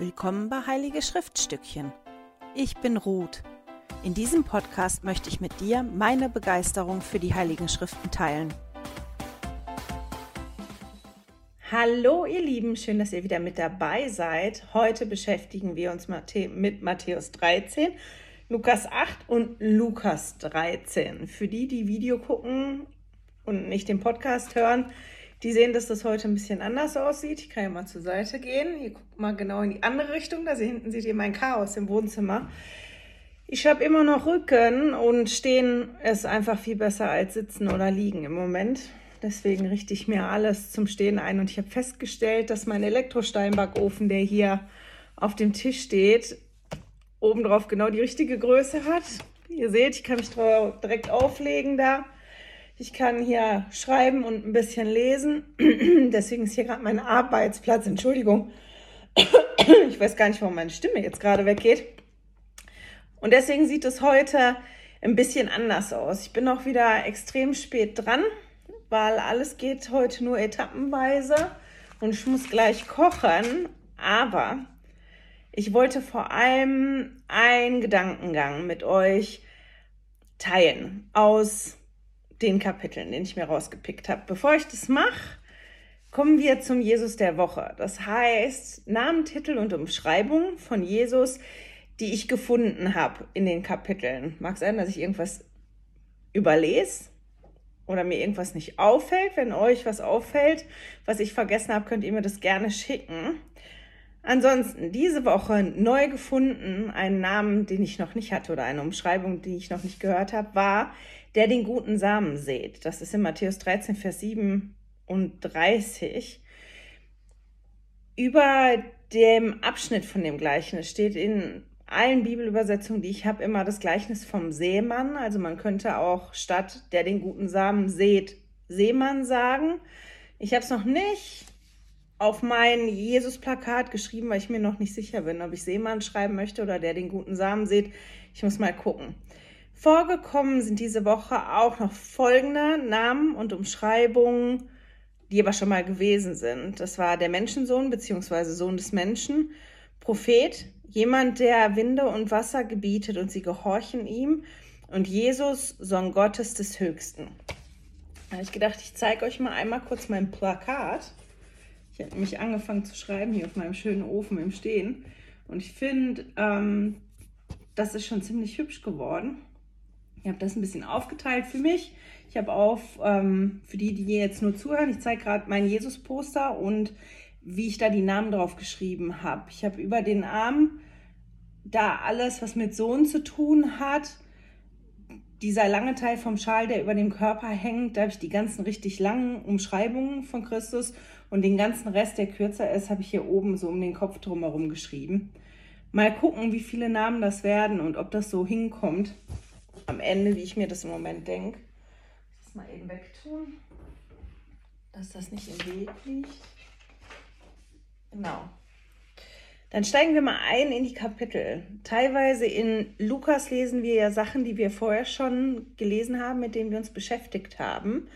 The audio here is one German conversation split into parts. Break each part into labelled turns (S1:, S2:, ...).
S1: Willkommen bei Heilige Schriftstückchen. Ich bin Ruth. In diesem Podcast möchte ich mit dir meine Begeisterung für die Heiligen Schriften teilen. Hallo ihr Lieben, schön, dass ihr wieder mit dabei seid. Heute beschäftigen wir uns mit Matthäus 13, Lukas 8 und Lukas 13. Für die, die Video gucken und nicht den Podcast hören, die sehen, dass das heute ein bisschen anders aussieht. Ich kann ja mal zur Seite gehen. Ihr guckt mal genau in die andere Richtung. Da hinten seht ihr mein Chaos im Wohnzimmer. Ich habe immer noch Rücken und stehen ist einfach viel besser als sitzen oder liegen im Moment. Deswegen richte ich mir alles zum Stehen ein und ich habe festgestellt, dass mein Elektrosteinbackofen, der hier auf dem Tisch steht, obendrauf genau die richtige Größe hat. Ihr seht, ich kann mich direkt auflegen da. Ich kann hier schreiben und ein bisschen lesen. Deswegen ist hier gerade mein Arbeitsplatz. Entschuldigung. Ich weiß gar nicht, warum meine Stimme jetzt gerade weggeht. Und deswegen sieht es heute ein bisschen anders aus. Ich bin auch wieder extrem spät dran, weil alles geht heute nur etappenweise und ich muss gleich kochen. Aber ich wollte vor allem einen Gedankengang mit euch teilen aus den Kapiteln, den ich mir rausgepickt habe. Bevor ich das mache, kommen wir zum Jesus der Woche. Das heißt, Namen, Titel und Umschreibung von Jesus, die ich gefunden habe in den Kapiteln. Mag sein, dass ich irgendwas überlese oder mir irgendwas nicht auffällt. Wenn euch was auffällt, was ich vergessen habe, könnt ihr mir das gerne schicken. Ansonsten diese Woche neu gefunden, einen Namen, den ich noch nicht hatte oder eine Umschreibung, die ich noch nicht gehört habe, war der den guten Samen sät. Das ist in Matthäus 13, Vers 37. Über dem Abschnitt von dem Gleichnis steht in allen Bibelübersetzungen, die ich habe, immer das Gleichnis vom Seemann. Also man könnte auch statt der den guten Samen sät, Seemann sagen. Ich habe es noch nicht auf mein Jesus-Plakat geschrieben, weil ich mir noch nicht sicher bin, ob ich Seemann schreiben möchte oder der den guten Samen sät. Ich muss mal gucken. Vorgekommen sind diese Woche auch noch folgende Namen und Umschreibungen, die aber schon mal gewesen sind. Das war der Menschensohn bzw. Sohn des Menschen, Prophet, jemand, der Winde und Wasser gebietet und sie gehorchen ihm, und Jesus, Sohn Gottes des Höchsten. Da habe ich gedacht, ich zeige euch mal einmal kurz mein Plakat. Ich habe nämlich angefangen zu schreiben hier auf meinem schönen Ofen im Stehen. Und ich finde, ähm, das ist schon ziemlich hübsch geworden. Ich habe das ein bisschen aufgeteilt für mich. Ich habe auf, ähm, für die, die jetzt nur zuhören, ich zeige gerade mein Jesus-Poster und wie ich da die Namen drauf geschrieben habe. Ich habe über den Arm da alles, was mit Sohn zu tun hat. Dieser lange Teil vom Schal, der über dem Körper hängt, da habe ich die ganzen richtig langen Umschreibungen von Christus und den ganzen Rest, der kürzer ist, habe ich hier oben so um den Kopf drumherum geschrieben. Mal gucken, wie viele Namen das werden und ob das so hinkommt am Ende, wie ich mir das im Moment denke. Das mal eben wegtun, dass das nicht im Weg liegt. Genau. Dann steigen wir mal ein in die Kapitel. Teilweise in Lukas lesen wir ja Sachen, die wir vorher schon gelesen haben, mit denen wir uns beschäftigt haben.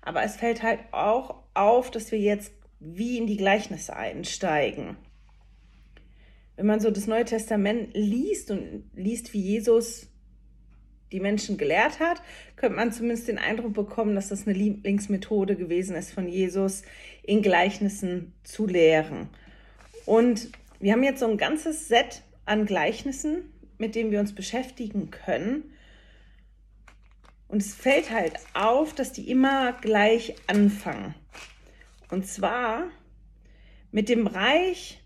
S1: Aber es fällt halt auch auf, dass wir jetzt wie in die Gleichnisse einsteigen. Wenn man so das Neue Testament liest und liest, wie Jesus die Menschen gelehrt hat, könnte man zumindest den Eindruck bekommen, dass das eine Lieblingsmethode gewesen ist von Jesus, in Gleichnissen zu lehren. Und wir haben jetzt so ein ganzes Set an Gleichnissen, mit dem wir uns beschäftigen können. Und es fällt halt auf, dass die immer gleich anfangen. Und zwar mit dem Reich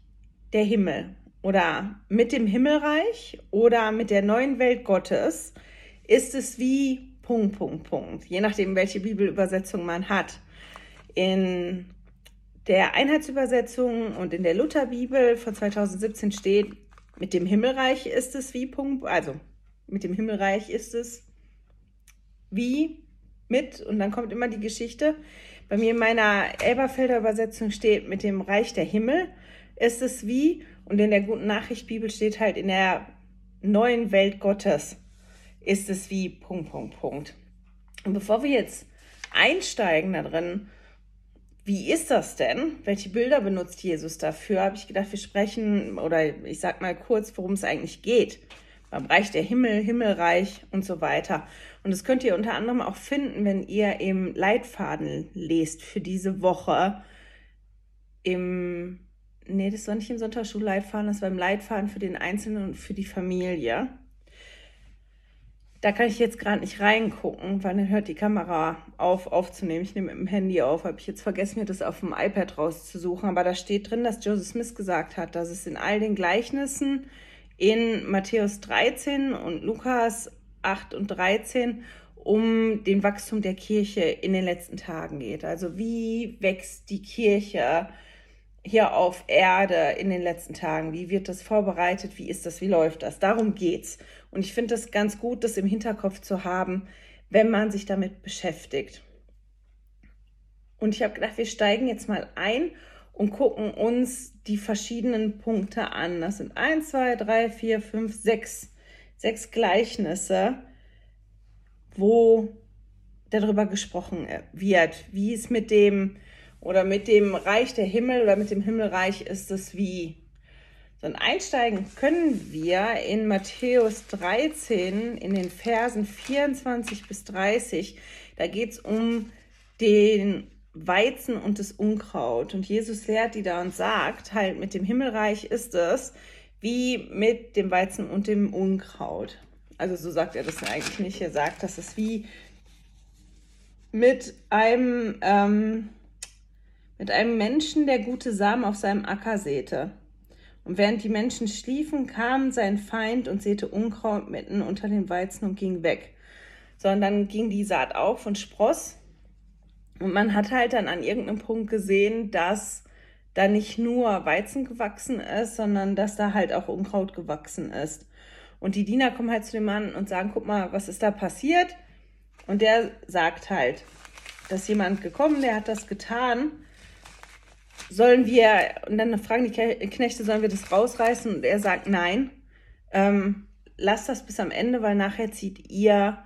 S1: der Himmel oder mit dem Himmelreich oder mit der neuen Welt Gottes ist es wie Punkt, Punkt, Punkt, je nachdem, welche Bibelübersetzung man hat. In der Einheitsübersetzung und in der Lutherbibel von 2017 steht, mit dem Himmelreich ist es wie Punkt, also mit dem Himmelreich ist es wie mit und dann kommt immer die Geschichte. Bei mir in meiner Elberfelder Übersetzung steht, mit dem Reich der Himmel ist es wie und in der Guten Nachricht Bibel steht halt in der neuen Welt Gottes ist es wie Punkt, Punkt, Punkt. Und bevor wir jetzt einsteigen da drin, wie ist das denn? Welche Bilder benutzt Jesus dafür? Habe ich gedacht, wir sprechen oder ich sag mal kurz, worum es eigentlich geht. Beim Reich der Himmel, Himmelreich und so weiter. Und das könnt ihr unter anderem auch finden, wenn ihr im Leitfaden lest für diese Woche. Im, nee, das war nicht im Sonntagsschulleitfaden, das war im Leitfaden für den Einzelnen und für die Familie. Da kann ich jetzt gerade nicht reingucken, weil dann hört die Kamera auf, aufzunehmen. Ich nehme mit dem Handy auf. Habe ich jetzt vergessen, mir das auf dem iPad rauszusuchen. Aber da steht drin, dass Joseph Smith gesagt hat, dass es in all den Gleichnissen in Matthäus 13 und Lukas 8 und 13 um den Wachstum der Kirche in den letzten Tagen geht. Also wie wächst die Kirche hier auf Erde in den letzten Tagen? Wie wird das vorbereitet? Wie ist das? Wie läuft das? Darum geht's. Und ich finde es ganz gut, das im Hinterkopf zu haben, wenn man sich damit beschäftigt. Und ich habe gedacht, wir steigen jetzt mal ein und gucken uns die verschiedenen Punkte an. Das sind 1, 2, 3, 4, 5, 6. Sechs Gleichnisse, wo darüber gesprochen wird, wie es mit dem oder mit dem Reich der Himmel oder mit dem Himmelreich ist es wie. Dann einsteigen können wir in Matthäus 13 in den Versen 24 bis 30. Da geht es um den Weizen und das Unkraut. Und Jesus lehrt die da und sagt, halt mit dem Himmelreich ist es wie mit dem Weizen und dem Unkraut. Also so sagt er das eigentlich nicht. Er sagt, das ist wie mit einem, ähm, mit einem Menschen, der gute Samen auf seinem Acker säte. Und während die Menschen schliefen, kam sein Feind und säte Unkraut mitten unter den Weizen und ging weg. Sondern dann ging die Saat auf und spross. Und man hat halt dann an irgendeinem Punkt gesehen, dass da nicht nur Weizen gewachsen ist, sondern dass da halt auch Unkraut gewachsen ist. Und die Diener kommen halt zu dem Mann und sagen, guck mal, was ist da passiert? Und der sagt halt, dass jemand gekommen, der hat das getan sollen wir, und dann fragen die Knechte, sollen wir das rausreißen? Und er sagt, nein, ähm, lasst das bis am Ende, weil nachher zieht ihr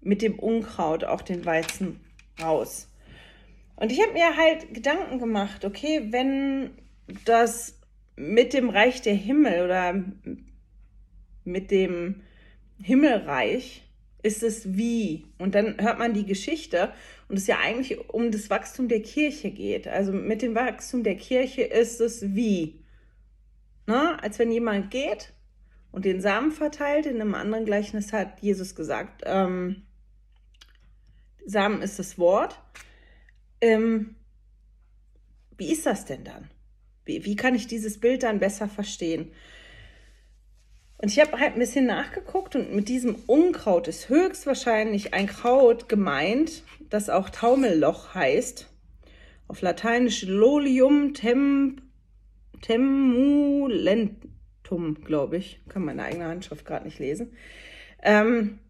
S1: mit dem Unkraut auch den Weizen raus. Und ich habe mir halt Gedanken gemacht, okay, wenn das mit dem Reich der Himmel oder mit dem Himmelreich ist es wie. Und dann hört man die Geschichte und es ja eigentlich um das Wachstum der Kirche geht. Also mit dem Wachstum der Kirche ist es wie. Ne? Als wenn jemand geht und den Samen verteilt. In einem anderen Gleichnis hat Jesus gesagt, ähm, Samen ist das Wort. Ähm, wie ist das denn dann? Wie, wie kann ich dieses Bild dann besser verstehen? Und ich habe halt ein bisschen nachgeguckt und mit diesem Unkraut ist höchstwahrscheinlich ein Kraut gemeint, das auch Taumelloch heißt. Auf Lateinisch Lolium tem, temulentum, glaube ich. Kann meine eigene Handschrift gerade nicht lesen. Ähm,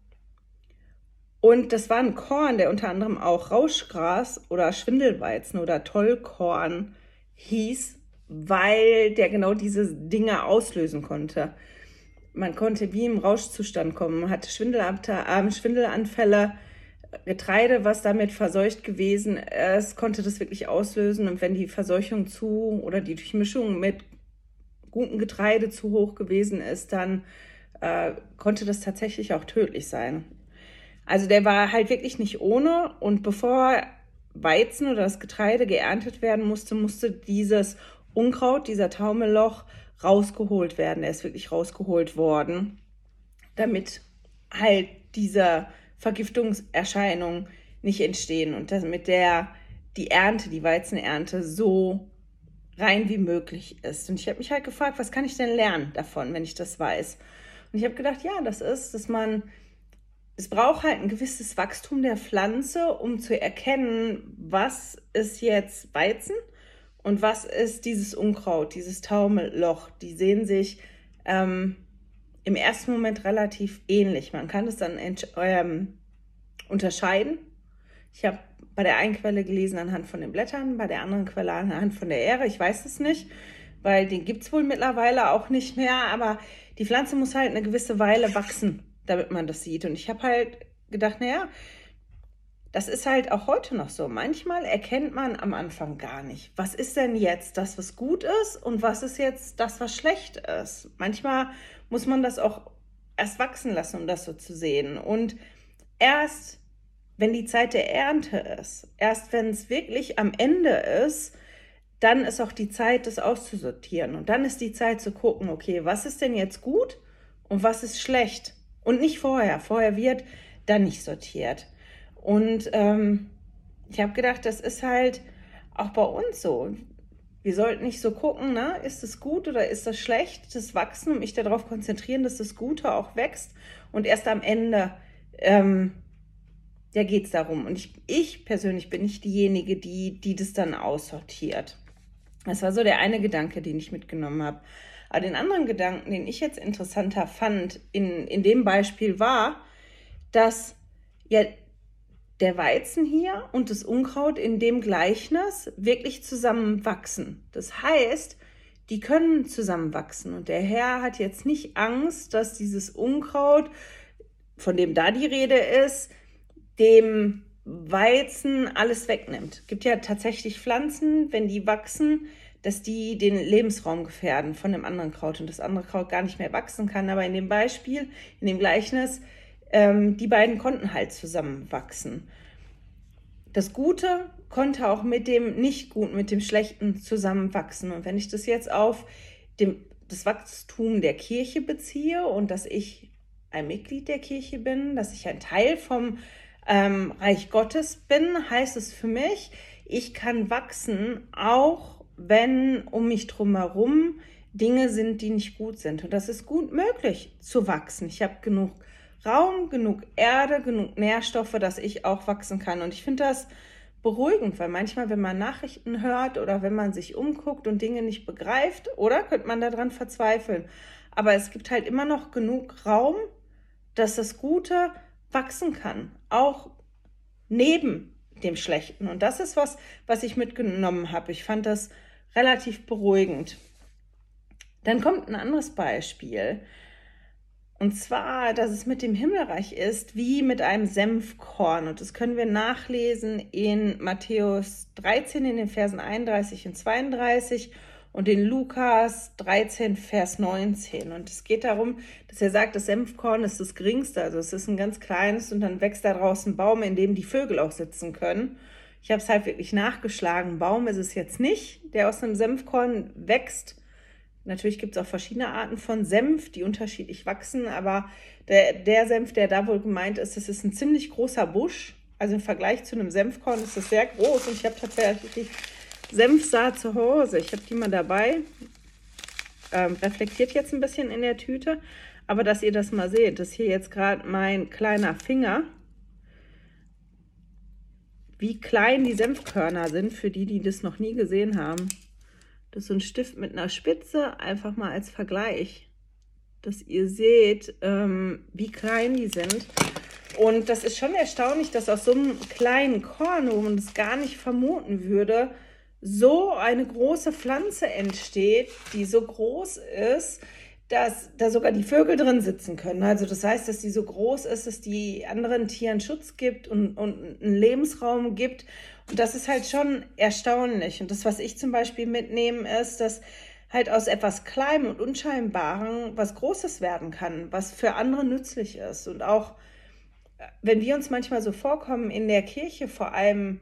S1: und das war ein Korn, der unter anderem auch Rauschgras oder Schwindelweizen oder Tollkorn hieß, weil der genau diese Dinge auslösen konnte man konnte wie im Rauschzustand kommen, man hatte äh, Schwindelanfälle, Getreide, was damit verseucht gewesen ist, konnte das wirklich auslösen. Und wenn die Verseuchung zu oder die Durchmischung mit gutem Getreide zu hoch gewesen ist, dann äh, konnte das tatsächlich auch tödlich sein. Also der war halt wirklich nicht ohne. Und bevor Weizen oder das Getreide geerntet werden musste, musste dieses Unkraut, dieser Taumelloch, rausgeholt werden. Er ist wirklich rausgeholt worden, damit halt diese Vergiftungserscheinungen nicht entstehen und damit der die Ernte, die Weizenernte so rein wie möglich ist. Und ich habe mich halt gefragt, was kann ich denn lernen davon, wenn ich das weiß? Und ich habe gedacht, ja, das ist, dass man, es braucht halt ein gewisses Wachstum der Pflanze, um zu erkennen, was ist jetzt Weizen und was ist dieses Unkraut, dieses Taumelloch? Die sehen sich ähm, im ersten Moment relativ ähnlich. Man kann es dann ähm, unterscheiden. Ich habe bei der einen Quelle gelesen anhand von den Blättern, bei der anderen Quelle anhand von der Ähre. Ich weiß es nicht, weil den gibt es wohl mittlerweile auch nicht mehr. Aber die Pflanze muss halt eine gewisse Weile wachsen, damit man das sieht. Und ich habe halt gedacht, naja, das ist halt auch heute noch so. Manchmal erkennt man am Anfang gar nicht, was ist denn jetzt das, was gut ist und was ist jetzt das, was schlecht ist. Manchmal muss man das auch erst wachsen lassen, um das so zu sehen. Und erst, wenn die Zeit der Ernte ist, erst wenn es wirklich am Ende ist, dann ist auch die Zeit, das auszusortieren. Und dann ist die Zeit zu gucken, okay, was ist denn jetzt gut und was ist schlecht? Und nicht vorher. Vorher wird dann nicht sortiert. Und ähm, ich habe gedacht, das ist halt auch bei uns so. Wir sollten nicht so gucken, ne? ist es gut oder ist das schlecht, das Wachsen und mich darauf konzentrieren, dass das Gute auch wächst. Und erst am Ende, ähm, ja, geht es darum. Und ich, ich persönlich bin nicht diejenige, die, die das dann aussortiert. Das war so der eine Gedanke, den ich mitgenommen habe. Aber den anderen Gedanken, den ich jetzt interessanter fand in, in dem Beispiel war, dass ja der Weizen hier und das Unkraut in dem Gleichnis wirklich zusammenwachsen. Das heißt, die können zusammenwachsen. Und der Herr hat jetzt nicht Angst, dass dieses Unkraut, von dem da die Rede ist, dem Weizen alles wegnimmt. Es gibt ja tatsächlich Pflanzen, wenn die wachsen, dass die den Lebensraum gefährden von dem anderen Kraut und das andere Kraut gar nicht mehr wachsen kann. Aber in dem Beispiel, in dem Gleichnis, ähm, die beiden konnten halt zusammenwachsen. Das Gute konnte auch mit dem Nicht-Guten, mit dem Schlechten zusammenwachsen. Und wenn ich das jetzt auf dem, das Wachstum der Kirche beziehe und dass ich ein Mitglied der Kirche bin, dass ich ein Teil vom ähm, Reich Gottes bin, heißt es für mich, ich kann wachsen, auch wenn um mich drumherum Dinge sind, die nicht gut sind. Und das ist gut möglich zu wachsen. Ich habe genug Raum, genug Erde, genug Nährstoffe, dass ich auch wachsen kann. Und ich finde das beruhigend, weil manchmal, wenn man Nachrichten hört oder wenn man sich umguckt und Dinge nicht begreift, oder könnte man daran verzweifeln. Aber es gibt halt immer noch genug Raum, dass das Gute wachsen kann, auch neben dem Schlechten. Und das ist was, was ich mitgenommen habe. Ich fand das relativ beruhigend. Dann kommt ein anderes Beispiel. Und zwar, dass es mit dem Himmelreich ist wie mit einem Senfkorn. Und das können wir nachlesen in Matthäus 13 in den Versen 31 und 32 und in Lukas 13, Vers 19. Und es geht darum, dass er sagt, das Senfkorn ist das geringste, also es ist ein ganz kleines und dann wächst da draußen ein Baum, in dem die Vögel auch sitzen können. Ich habe es halt wirklich nachgeschlagen. Baum ist es jetzt nicht, der aus einem Senfkorn wächst, Natürlich gibt es auch verschiedene Arten von Senf, die unterschiedlich wachsen, aber der, der Senf, der da wohl gemeint ist, das ist ein ziemlich großer Busch. Also im Vergleich zu einem Senfkorn ist das sehr groß und ich habe tatsächlich Senfsaat zu Hause. Ich habe die mal dabei. Ähm, reflektiert jetzt ein bisschen in der Tüte, aber dass ihr das mal seht, das hier jetzt gerade mein kleiner Finger, wie klein die Senfkörner sind, für die, die das noch nie gesehen haben. Das ist so ein Stift mit einer Spitze, einfach mal als Vergleich, dass ihr seht, ähm, wie klein die sind. Und das ist schon erstaunlich, dass aus so einem kleinen Korn, wo man es gar nicht vermuten würde, so eine große Pflanze entsteht, die so groß ist, dass da sogar die Vögel drin sitzen können. Also das heißt, dass die so groß ist, dass die anderen Tieren Schutz gibt und, und einen Lebensraum gibt. Und das ist halt schon erstaunlich. Und das, was ich zum Beispiel mitnehme, ist, dass halt aus etwas Kleinem und Unscheinbarem was Großes werden kann, was für andere nützlich ist. Und auch, wenn wir uns manchmal so vorkommen in der Kirche, vor allem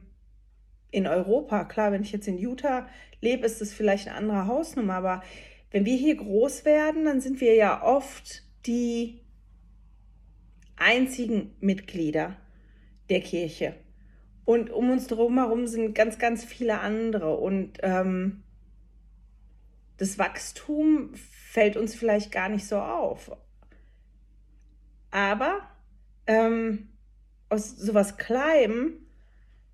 S1: in Europa, klar, wenn ich jetzt in Utah lebe, ist das vielleicht eine andere Hausnummer, aber wenn wir hier groß werden, dann sind wir ja oft die einzigen Mitglieder der Kirche. Und um uns drumherum sind ganz, ganz viele andere. Und ähm, das Wachstum fällt uns vielleicht gar nicht so auf. Aber ähm, aus sowas Kleinem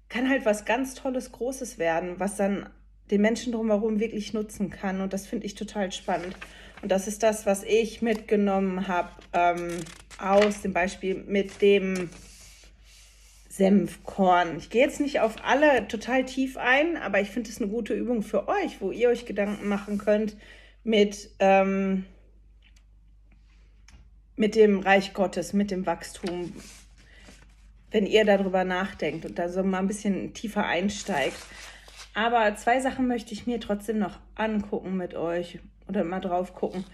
S1: kann halt was ganz Tolles, Großes werden, was dann den Menschen drumherum wirklich nutzen kann. Und das finde ich total spannend. Und das ist das, was ich mitgenommen habe ähm, aus dem Beispiel mit dem Senfkorn. Ich gehe jetzt nicht auf alle total tief ein, aber ich finde es eine gute Übung für euch, wo ihr euch Gedanken machen könnt mit, ähm, mit dem Reich Gottes, mit dem Wachstum. wenn ihr darüber nachdenkt und da so mal ein bisschen tiefer einsteigt. Aber zwei Sachen möchte ich mir trotzdem noch angucken mit euch oder mal drauf gucken.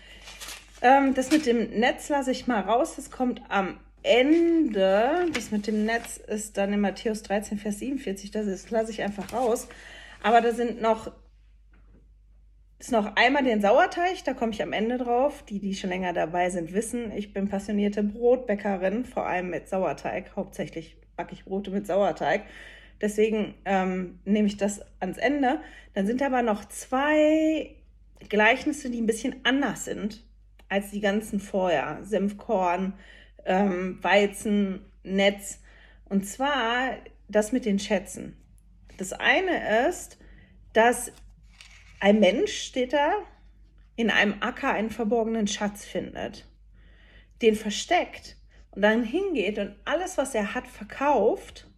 S1: Ähm, das mit dem Netz lasse ich mal raus. Das kommt am Ende. Das mit dem Netz ist dann in Matthäus 13, Vers 47. Das lasse ich einfach raus. Aber da sind noch ist noch einmal den Sauerteig, da komme ich am Ende drauf. Die, die schon länger dabei sind, wissen, ich bin passionierte Brotbäckerin, vor allem mit Sauerteig. Hauptsächlich backe ich Brote mit Sauerteig. Deswegen ähm, nehme ich das ans Ende. Dann sind aber noch zwei Gleichnisse, die ein bisschen anders sind als die ganzen vorher. Senfkorn, ähm, Weizen, Netz. Und zwar das mit den Schätzen. Das eine ist, dass ein Mensch steht da, in einem Acker einen verborgenen Schatz findet, den versteckt und dann hingeht und alles, was er hat, verkauft,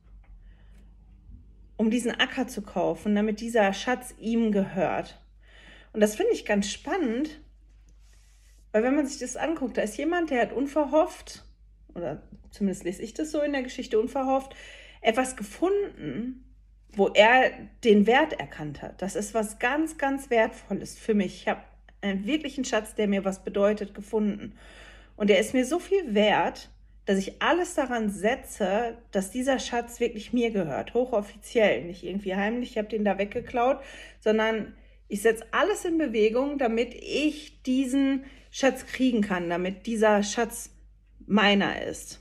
S1: um diesen Acker zu kaufen, damit dieser Schatz ihm gehört. Und das finde ich ganz spannend, weil wenn man sich das anguckt, da ist jemand, der hat unverhofft, oder zumindest lese ich das so in der Geschichte unverhofft, etwas gefunden, wo er den Wert erkannt hat. Das ist was ganz, ganz Wertvolles für mich. Ich habe einen wirklichen Schatz, der mir was bedeutet, gefunden. Und der ist mir so viel wert, dass ich alles daran setze, dass dieser Schatz wirklich mir gehört, hochoffiziell, nicht irgendwie heimlich, ich habe den da weggeklaut, sondern ich setze alles in Bewegung, damit ich diesen Schatz kriegen kann, damit dieser Schatz meiner ist.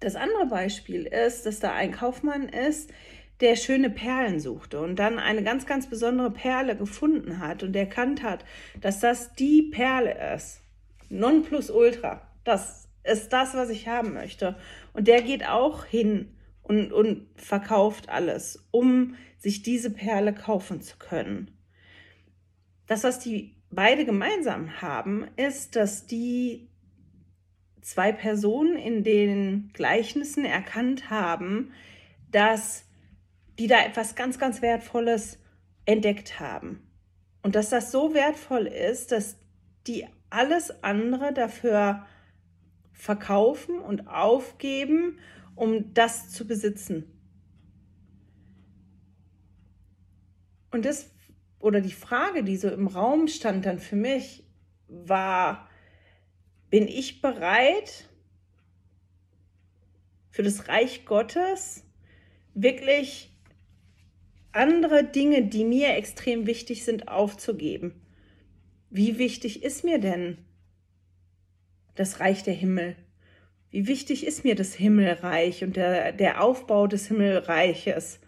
S1: Das andere Beispiel ist, dass da ein Kaufmann ist, der schöne Perlen suchte und dann eine ganz, ganz besondere Perle gefunden hat und erkannt hat, dass das die Perle ist. Non plus ultra. Das ist das, was ich haben möchte. Und der geht auch hin und, und verkauft alles, um sich diese Perle kaufen zu können. Das, was die beide gemeinsam haben, ist, dass die zwei Personen in den Gleichnissen erkannt haben, dass die da etwas ganz, ganz Wertvolles entdeckt haben. Und dass das so wertvoll ist, dass die alles andere dafür verkaufen und aufgeben, um das zu besitzen. Und das, oder die Frage, die so im Raum stand dann für mich, war, bin ich bereit für das Reich Gottes wirklich andere Dinge, die mir extrem wichtig sind, aufzugeben. Wie wichtig ist mir denn das Reich der Himmel? Wie wichtig ist mir das Himmelreich und der, der Aufbau des Himmelreiches?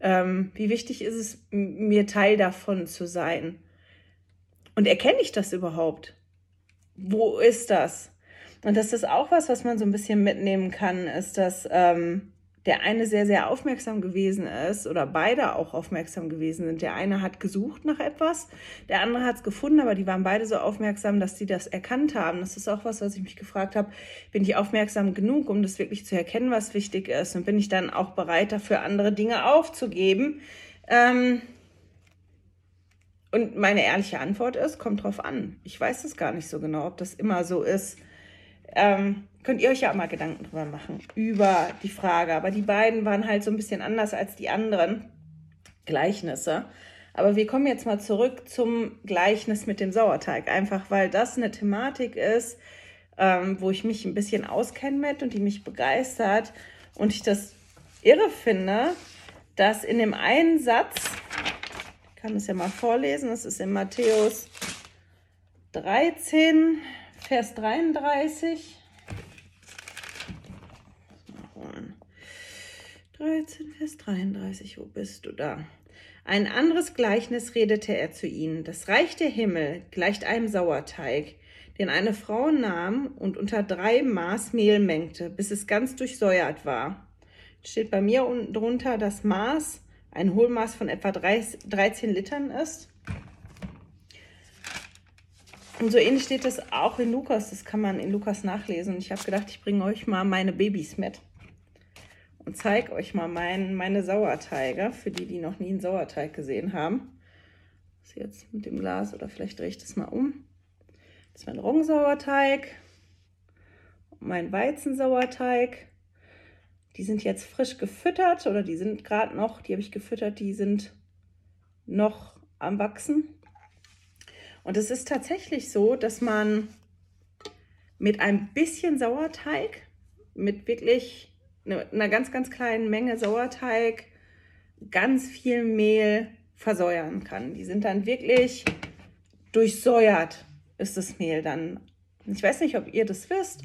S1: Ähm, wie wichtig ist es mir Teil davon zu sein? Und erkenne ich das überhaupt? Wo ist das? Und das ist auch was, was man so ein bisschen mitnehmen kann, ist, dass ähm, der eine sehr, sehr aufmerksam gewesen ist oder beide auch aufmerksam gewesen sind. Der eine hat gesucht nach etwas, der andere hat es gefunden, aber die waren beide so aufmerksam, dass sie das erkannt haben. Das ist auch was, was ich mich gefragt habe. Bin ich aufmerksam genug, um das wirklich zu erkennen, was wichtig ist? Und bin ich dann auch bereit dafür, andere Dinge aufzugeben? Ähm und meine ehrliche Antwort ist, kommt drauf an. Ich weiß es gar nicht so genau, ob das immer so ist. Ähm könnt ihr euch ja auch mal Gedanken drüber machen, über die Frage. Aber die beiden waren halt so ein bisschen anders als die anderen Gleichnisse. Aber wir kommen jetzt mal zurück zum Gleichnis mit dem Sauerteig. Einfach weil das eine Thematik ist, ähm, wo ich mich ein bisschen auskenne mit und die mich begeistert. Und ich das irre finde, dass in dem einen Satz, kann es ja mal vorlesen, das ist in Matthäus 13, Vers 33. 13, Vers 33, wo bist du da? Ein anderes Gleichnis redete er zu ihnen. Das Reich der Himmel gleicht einem Sauerteig, den eine Frau nahm und unter drei Maß Mehl mengte, bis es ganz durchsäuert war. Steht bei mir unten drunter das Maß, ein Hohlmaß von etwa 13 Litern ist. Und so ähnlich steht es auch in Lukas, das kann man in Lukas nachlesen. Ich habe gedacht, ich bringe euch mal meine Babys mit und zeige euch mal mein, meine Sauerteige, für die, die noch nie einen Sauerteig gesehen haben. Das ist jetzt mit dem Glas oder vielleicht drehe ich das mal um. Das ist mein Roggensauerteig, mein Weizensauerteig. Die sind jetzt frisch gefüttert oder die sind gerade noch, die habe ich gefüttert, die sind noch am Wachsen. Und es ist tatsächlich so, dass man mit ein bisschen Sauerteig, mit wirklich einer ganz, ganz kleinen Menge Sauerteig, ganz viel Mehl versäuern kann. Die sind dann wirklich durchsäuert, ist das Mehl dann. Ich weiß nicht, ob ihr das wisst,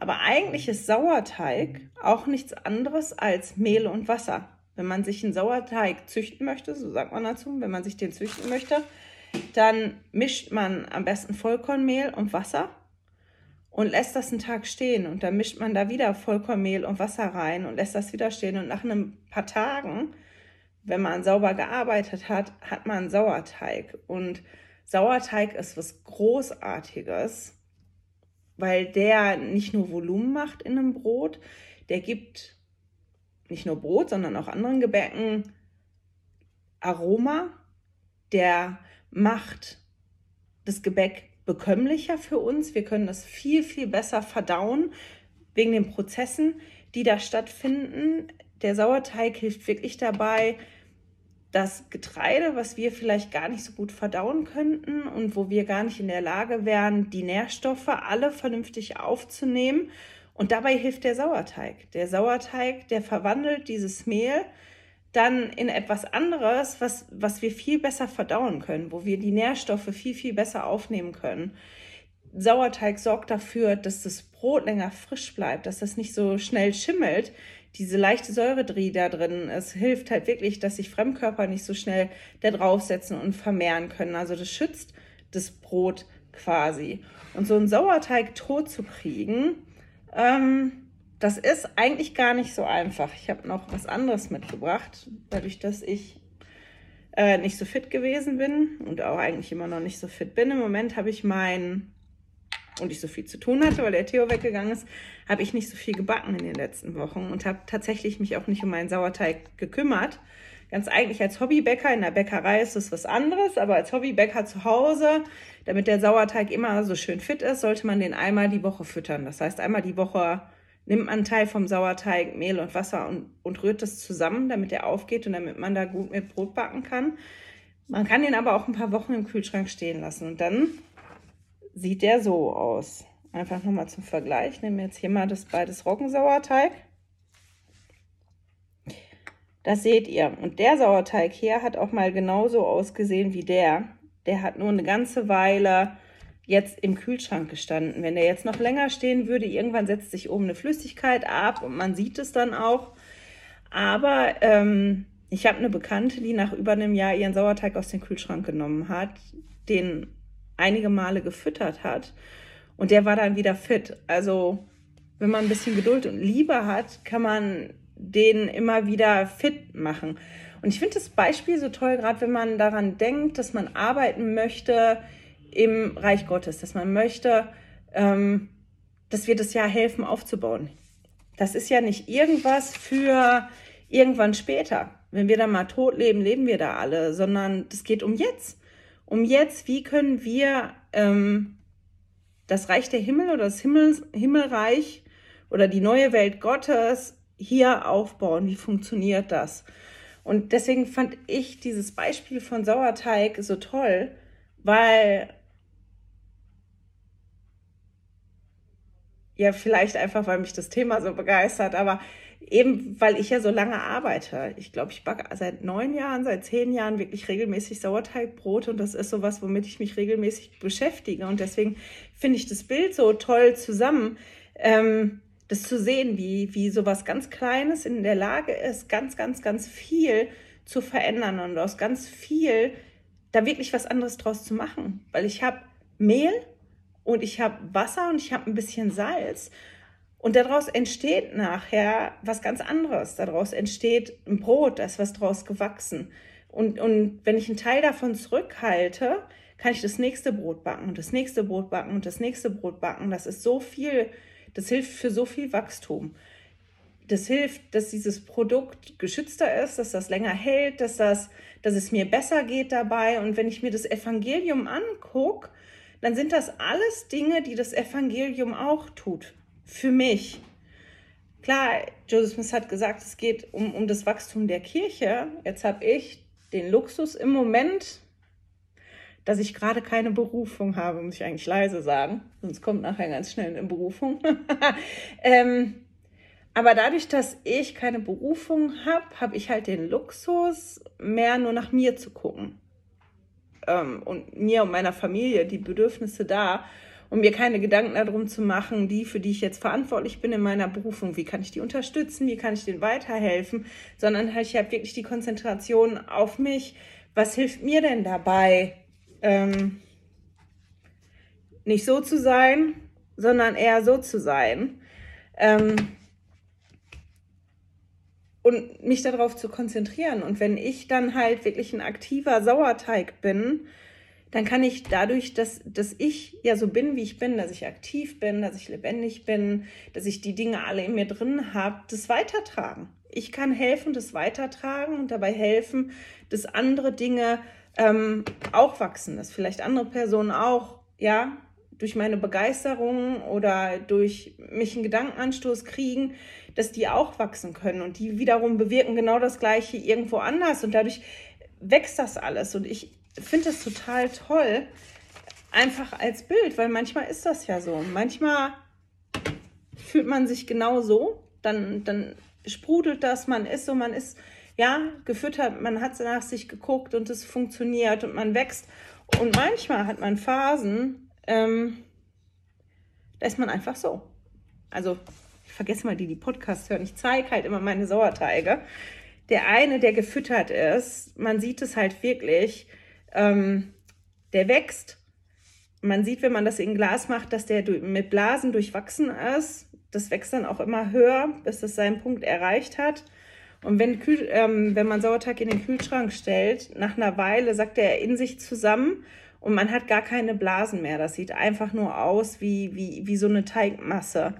S1: aber eigentlich ist Sauerteig auch nichts anderes als Mehl und Wasser. Wenn man sich einen Sauerteig züchten möchte, so sagt man dazu, wenn man sich den züchten möchte, dann mischt man am besten Vollkornmehl und Wasser und lässt das einen Tag stehen. Und dann mischt man da wieder Vollkornmehl und Wasser rein und lässt das wieder stehen. Und nach ein paar Tagen, wenn man sauber gearbeitet hat, hat man Sauerteig. Und Sauerteig ist was Großartiges, weil der nicht nur Volumen macht in einem Brot, der gibt nicht nur Brot, sondern auch anderen Gebäcken Aroma, der macht das Gebäck bekömmlicher für uns. Wir können das viel, viel besser verdauen wegen den Prozessen, die da stattfinden. Der Sauerteig hilft wirklich dabei, das Getreide, was wir vielleicht gar nicht so gut verdauen könnten und wo wir gar nicht in der Lage wären, die Nährstoffe alle vernünftig aufzunehmen. Und dabei hilft der Sauerteig. Der Sauerteig, der verwandelt dieses Mehl dann in etwas anderes, was, was wir viel besser verdauen können, wo wir die Nährstoffe viel, viel besser aufnehmen können. Sauerteig sorgt dafür, dass das Brot länger frisch bleibt, dass das nicht so schnell schimmelt. Diese leichte Säure, die da drin ist, hilft halt wirklich, dass sich Fremdkörper nicht so schnell da draufsetzen und vermehren können. Also das schützt das Brot quasi. Und so einen Sauerteig tot zu kriegen, ähm, das ist eigentlich gar nicht so einfach. Ich habe noch was anderes mitgebracht, dadurch, dass ich äh, nicht so fit gewesen bin und auch eigentlich immer noch nicht so fit bin. Im Moment habe ich mein und ich so viel zu tun hatte, weil der Theo weggegangen ist, habe ich nicht so viel gebacken in den letzten Wochen und habe tatsächlich mich auch nicht um meinen Sauerteig gekümmert. Ganz eigentlich als Hobbybäcker in der Bäckerei ist das was anderes, aber als Hobbybäcker zu Hause, damit der Sauerteig immer so schön fit ist, sollte man den einmal die Woche füttern. Das heißt, einmal die Woche nimmt man einen Teil vom Sauerteig, Mehl und Wasser und, und rührt das zusammen, damit er aufgeht und damit man da gut mit Brot backen kann. Man kann den aber auch ein paar Wochen im Kühlschrank stehen lassen und dann sieht der so aus. Einfach nochmal zum Vergleich. Ich nehme jetzt hier mal das beides Roggensauerteig. Das seht ihr. Und der Sauerteig hier hat auch mal genauso ausgesehen wie der. Der hat nur eine ganze Weile jetzt im Kühlschrank gestanden. Wenn der jetzt noch länger stehen würde, irgendwann setzt sich oben eine Flüssigkeit ab und man sieht es dann auch. Aber ähm, ich habe eine Bekannte, die nach über einem Jahr ihren Sauerteig aus dem Kühlschrank genommen hat, den einige Male gefüttert hat und der war dann wieder fit. Also wenn man ein bisschen Geduld und Liebe hat, kann man den immer wieder fit machen. Und ich finde das Beispiel so toll, gerade wenn man daran denkt, dass man arbeiten möchte im Reich Gottes, dass man möchte, ähm, dass wir das Jahr helfen aufzubauen. Das ist ja nicht irgendwas für irgendwann später. Wenn wir dann mal tot leben, leben wir da alle, sondern das geht um jetzt. Um jetzt, wie können wir ähm, das Reich der Himmel oder das Himmel, Himmelreich oder die neue Welt Gottes hier aufbauen? Wie funktioniert das? Und deswegen fand ich dieses Beispiel von Sauerteig so toll, weil ja, vielleicht einfach, weil mich das Thema so begeistert, aber eben, weil ich ja so lange arbeite. Ich glaube, ich backe seit neun Jahren, seit zehn Jahren wirklich regelmäßig Sauerteigbrot und das ist sowas, womit ich mich regelmäßig beschäftige. Und deswegen finde ich das Bild so toll zusammen, ähm, das zu sehen, wie, wie sowas ganz Kleines in der Lage ist, ganz, ganz, ganz viel zu verändern und aus ganz viel da wirklich was anderes draus zu machen. Weil ich habe Mehl, und ich habe Wasser und ich habe ein bisschen Salz. Und daraus entsteht nachher was ganz anderes. Daraus entsteht ein Brot, da ist was draus gewachsen. Und, und wenn ich einen Teil davon zurückhalte, kann ich das nächste Brot backen und das nächste Brot backen und das nächste Brot backen. Das ist so viel, das hilft für so viel Wachstum. Das hilft, dass dieses Produkt geschützter ist, dass das länger hält, dass, das, dass es mir besser geht dabei. Und wenn ich mir das Evangelium angucke, dann sind das alles Dinge, die das Evangelium auch tut. Für mich. klar, Joseph Smith hat gesagt, es geht um, um das Wachstum der Kirche. Jetzt habe ich den Luxus im Moment, dass ich gerade keine Berufung habe, muss ich eigentlich leise sagen, sonst kommt nachher ganz schnell eine Berufung. ähm, aber dadurch, dass ich keine Berufung habe, habe ich halt den Luxus, mehr nur nach mir zu gucken. Ähm, und mir und meiner Familie die Bedürfnisse da und mir keine Gedanken darum zu machen, die, für die ich jetzt verantwortlich bin in meiner Berufung, wie kann ich die unterstützen, wie kann ich denen weiterhelfen, sondern halt ich habe wirklich die Konzentration auf mich. Was hilft mir denn dabei, ähm, nicht so zu sein, sondern eher so zu sein. Ähm, und mich darauf zu konzentrieren. Und wenn ich dann halt wirklich ein aktiver Sauerteig bin, dann kann ich dadurch, dass, dass ich ja so bin, wie ich bin, dass ich aktiv bin, dass ich lebendig bin, dass ich die Dinge alle in mir drin habe, das weitertragen. Ich kann helfen, das weitertragen und dabei helfen, dass andere Dinge ähm, auch wachsen, dass vielleicht andere Personen auch, ja, durch meine Begeisterung oder durch mich einen Gedankenanstoß kriegen, dass die auch wachsen können. Und die wiederum bewirken genau das Gleiche irgendwo anders. Und dadurch wächst das alles. Und ich finde das total toll, einfach als Bild, weil manchmal ist das ja so. Manchmal fühlt man sich genau so, dann, dann sprudelt das, man ist so, man ist ja, gefüttert, man hat nach sich geguckt und es funktioniert und man wächst. Und manchmal hat man Phasen, ähm, da ist man einfach so. Also, ich vergesse mal die, die Podcasts hören. Ich zeige halt immer meine Sauerteige. Der eine, der gefüttert ist, man sieht es halt wirklich, ähm, der wächst. Man sieht, wenn man das in Glas macht, dass der mit Blasen durchwachsen ist. Das wächst dann auch immer höher, bis es seinen Punkt erreicht hat. Und wenn, ähm, wenn man Sauerteig in den Kühlschrank stellt, nach einer Weile sagt er in sich zusammen und man hat gar keine Blasen mehr. Das sieht einfach nur aus wie, wie, wie so eine Teigmasse.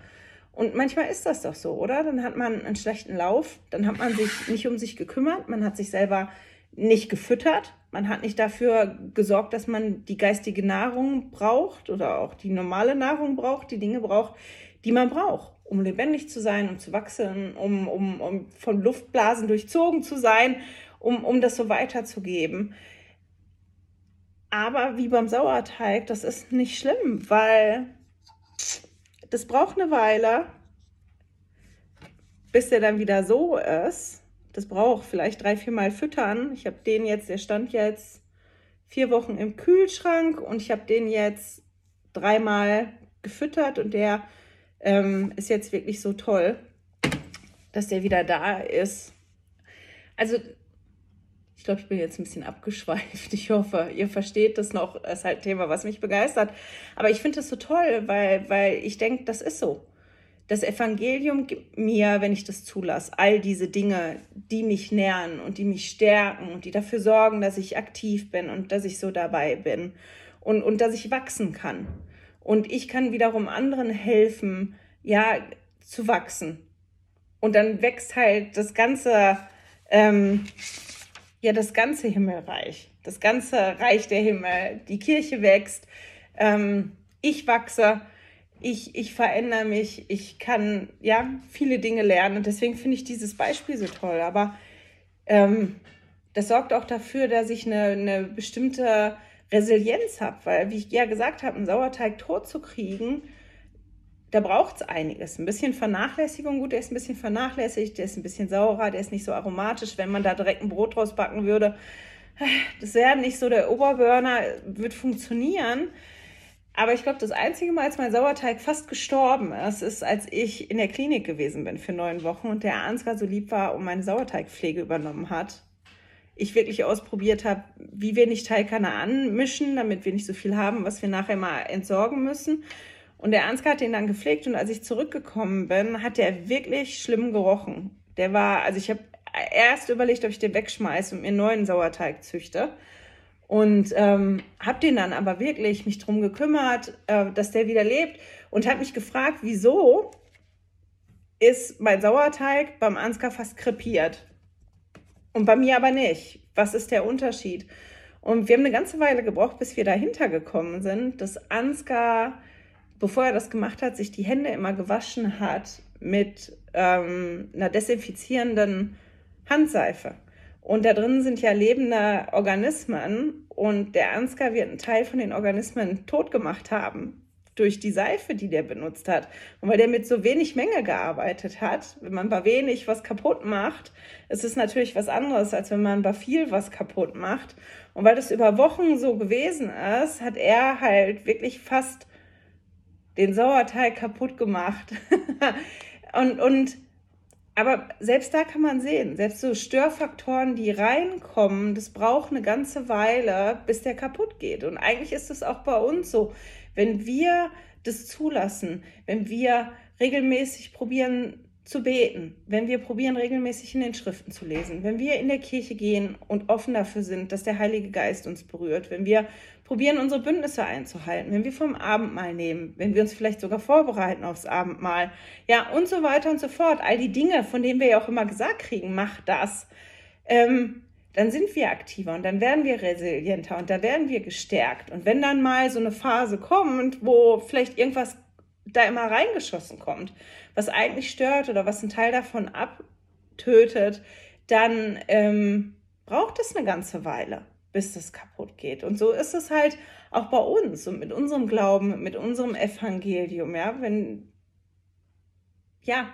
S1: Und manchmal ist das doch so, oder? Dann hat man einen schlechten Lauf, dann hat man sich nicht um sich gekümmert, man hat sich selber nicht gefüttert, man hat nicht dafür gesorgt, dass man die geistige Nahrung braucht oder auch die normale Nahrung braucht, die Dinge braucht, die man braucht um lebendig zu sein, um zu wachsen, um, um, um von Luftblasen durchzogen zu sein, um, um das so weiterzugeben. Aber wie beim Sauerteig, das ist nicht schlimm, weil das braucht eine Weile, bis der dann wieder so ist. Das braucht vielleicht drei, vier Mal füttern. Ich habe den jetzt, der stand jetzt vier Wochen im Kühlschrank und ich habe den jetzt dreimal gefüttert und der ähm, ist jetzt wirklich so toll, dass der wieder da ist. Also, ich glaube, ich bin jetzt ein bisschen abgeschweift. Ich hoffe, ihr versteht das noch. Das ist halt ein Thema, was mich begeistert. Aber ich finde das so toll, weil, weil ich denke, das ist so. Das Evangelium gibt mir, wenn ich das zulasse, all diese Dinge, die mich nähren und die mich stärken und die dafür sorgen, dass ich aktiv bin und dass ich so dabei bin und, und dass ich wachsen kann. Und ich kann wiederum anderen helfen, ja, zu wachsen. Und dann wächst halt das ganze, ähm, ja, das ganze Himmelreich, das ganze Reich der Himmel. Die Kirche wächst, ähm, ich wachse, ich, ich verändere mich, ich kann, ja, viele Dinge lernen. Und deswegen finde ich dieses Beispiel so toll. Aber ähm, das sorgt auch dafür, dass ich eine, eine bestimmte Resilienz habe, weil, wie ich ja gesagt habe, einen Sauerteig tot zu kriegen, da braucht es einiges. Ein bisschen Vernachlässigung, gut, der ist ein bisschen vernachlässigt, der ist ein bisschen saurer, der ist nicht so aromatisch. Wenn man da direkt ein Brot draus backen würde, das wäre nicht so der Oberburner, wird funktionieren. Aber ich glaube, das einzige Mal, als mein Sauerteig fast gestorben ist, ist, als ich in der Klinik gewesen bin für neun Wochen und der Ansgar so lieb war und meine Sauerteigpflege übernommen hat ich wirklich ausprobiert habe, wie wir nicht Teigkanne anmischen, damit wir nicht so viel haben, was wir nachher mal entsorgen müssen. Und der Ansgar hat den dann gepflegt und als ich zurückgekommen bin, hat der wirklich schlimm gerochen. Der war, also ich habe erst überlegt, ob ich den wegschmeiße und mir einen neuen Sauerteig züchte. Und ähm, habe den dann aber wirklich mich drum gekümmert, äh, dass der wieder lebt und habe mich gefragt, wieso ist mein Sauerteig beim Ansgar fast krepiert. Und bei mir aber nicht. Was ist der Unterschied? Und wir haben eine ganze Weile gebraucht, bis wir dahinter gekommen sind, dass Ansgar, bevor er das gemacht hat, sich die Hände immer gewaschen hat mit ähm, einer desinfizierenden Handseife. Und da drin sind ja lebende Organismen und der Ansgar wird einen Teil von den Organismen tot gemacht haben durch die Seife, die der benutzt hat. Und weil der mit so wenig Menge gearbeitet hat, wenn man bei wenig was kaputt macht, ist es natürlich was anderes, als wenn man bei viel was kaputt macht. Und weil das über Wochen so gewesen ist, hat er halt wirklich fast den Sauerteig kaputt gemacht. und, und aber selbst da kann man sehen, selbst so Störfaktoren, die reinkommen, das braucht eine ganze Weile, bis der kaputt geht. Und eigentlich ist es auch bei uns so, wenn wir das zulassen, wenn wir regelmäßig probieren zu beten, wenn wir probieren regelmäßig in den Schriften zu lesen, wenn wir in der Kirche gehen und offen dafür sind, dass der Heilige Geist uns berührt, wenn wir probieren, unsere Bündnisse einzuhalten, wenn wir vom Abendmahl nehmen, wenn wir uns vielleicht sogar vorbereiten aufs Abendmahl, ja, und so weiter und so fort. All die Dinge, von denen wir ja auch immer gesagt kriegen, mach das. Ähm, dann sind wir aktiver und dann werden wir resilienter und da werden wir gestärkt. Und wenn dann mal so eine Phase kommt, wo vielleicht irgendwas da immer reingeschossen kommt, was eigentlich stört oder was einen Teil davon abtötet, dann ähm, braucht es eine ganze Weile bis das kaputt geht. Und so ist es halt auch bei uns und mit unserem Glauben, mit unserem Evangelium, ja, wenn, ja,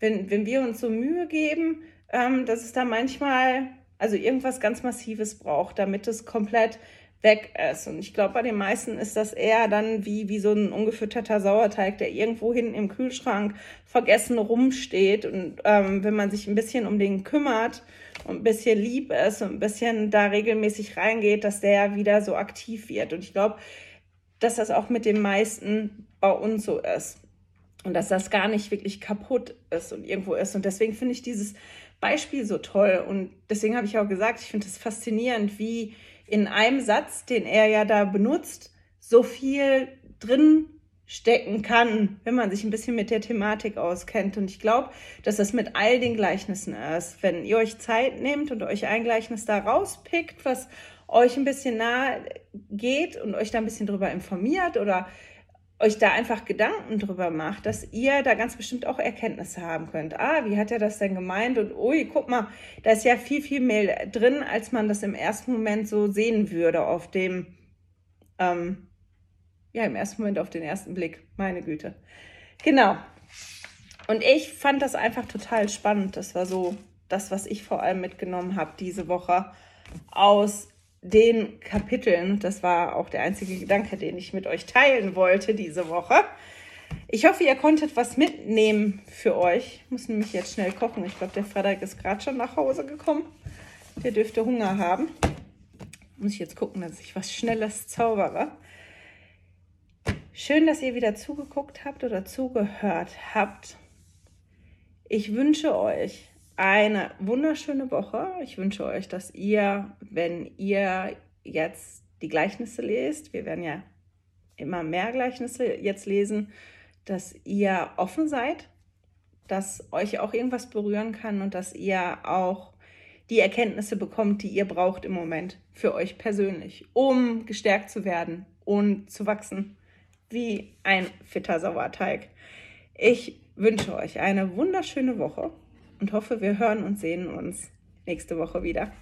S1: wenn, wenn wir uns so Mühe geben, ähm, dass es da manchmal, also irgendwas ganz Massives braucht, damit es komplett weg ist. Und ich glaube, bei den meisten ist das eher dann wie, wie so ein ungefütterter Sauerteig, der irgendwo hinten im Kühlschrank vergessen rumsteht. Und ähm, wenn man sich ein bisschen um den kümmert und ein bisschen lieb ist und ein bisschen da regelmäßig reingeht, dass der wieder so aktiv wird. Und ich glaube, dass das auch mit den meisten bei uns so ist. Und dass das gar nicht wirklich kaputt ist und irgendwo ist. Und deswegen finde ich dieses Beispiel so toll. Und deswegen habe ich auch gesagt, ich finde es faszinierend, wie in einem Satz, den er ja da benutzt, so viel drin stecken kann, wenn man sich ein bisschen mit der Thematik auskennt. Und ich glaube, dass das mit all den Gleichnissen ist. Wenn ihr euch Zeit nehmt und euch ein Gleichnis da rauspickt, was euch ein bisschen nahe geht und euch da ein bisschen drüber informiert oder euch da einfach Gedanken drüber macht, dass ihr da ganz bestimmt auch Erkenntnisse haben könnt. Ah, wie hat er das denn gemeint? Und ui, guck mal, da ist ja viel, viel mehr drin, als man das im ersten Moment so sehen würde auf dem, ähm, ja, im ersten Moment auf den ersten Blick. Meine Güte. Genau. Und ich fand das einfach total spannend. Das war so das, was ich vor allem mitgenommen habe diese Woche aus den Kapiteln. Das war auch der einzige Gedanke, den ich mit euch teilen wollte diese Woche. Ich hoffe, ihr konntet was mitnehmen für euch. Ich muss nämlich jetzt schnell kochen. Ich glaube, der Frederik ist gerade schon nach Hause gekommen. Der dürfte Hunger haben. Muss ich jetzt gucken, dass ich was Schnelles zaubere. Schön, dass ihr wieder zugeguckt habt oder zugehört habt. Ich wünsche euch eine wunderschöne Woche. Ich wünsche euch, dass ihr, wenn ihr jetzt die Gleichnisse lest, wir werden ja immer mehr Gleichnisse jetzt lesen, dass ihr offen seid, dass euch auch irgendwas berühren kann und dass ihr auch die Erkenntnisse bekommt, die ihr braucht im Moment für euch persönlich, um gestärkt zu werden und zu wachsen wie ein fitter Sauerteig. Ich wünsche euch eine wunderschöne Woche und hoffe, wir hören und sehen uns nächste Woche wieder.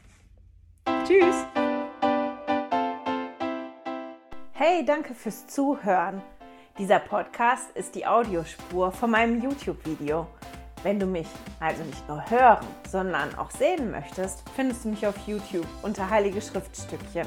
S1: Tschüss!
S2: Hey, danke fürs Zuhören. Dieser Podcast ist die Audiospur von meinem YouTube-Video. Wenn du mich also nicht nur hören, sondern auch sehen möchtest, findest du mich auf YouTube unter Heilige Schriftstückchen.